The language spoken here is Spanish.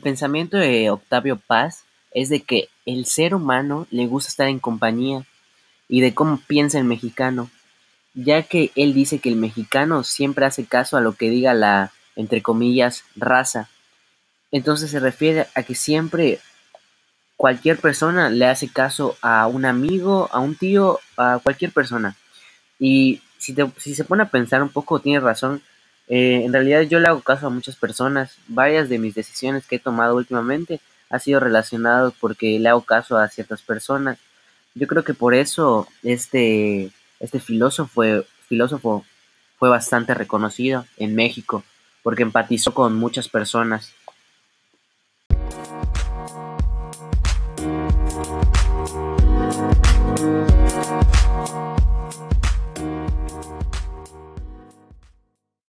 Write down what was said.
pensamiento de Octavio Paz es de que el ser humano le gusta estar en compañía y de cómo piensa el mexicano, ya que él dice que el mexicano siempre hace caso a lo que diga la, entre comillas, raza. Entonces se refiere a que siempre cualquier persona le hace caso a un amigo, a un tío, a cualquier persona. Y si, si se pone a pensar un poco, tiene razón. Eh, en realidad yo le hago caso a muchas personas. Varias de mis decisiones que he tomado últimamente ha sido relacionado porque le hago caso a ciertas personas. Yo creo que por eso este, este filósofo, filósofo fue bastante reconocido en México, porque empatizó con muchas personas.